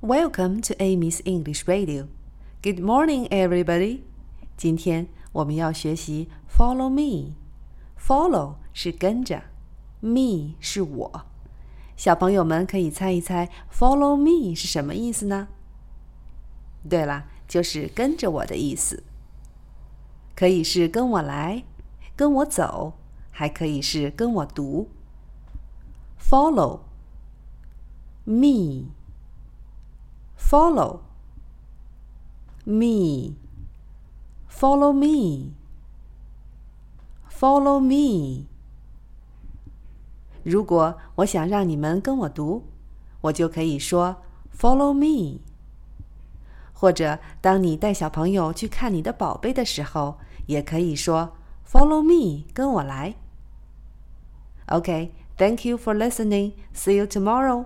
Welcome to Amy's English Radio. Good morning, everybody. 今天我们要学习 Follow me. Follow 是跟着，me 是我。小朋友们可以猜一猜 Follow me 是什么意思呢？对了，就是跟着我的意思。可以是跟我来，跟我走，还可以是跟我读。Follow me. Follow me. Follow me. Follow me. 如果我想让你们跟我读，我就可以说 Follow me。或者当你带小朋友去看你的宝贝的时候，也可以说 Follow me，跟我来。Okay, thank you for listening. See you tomorrow.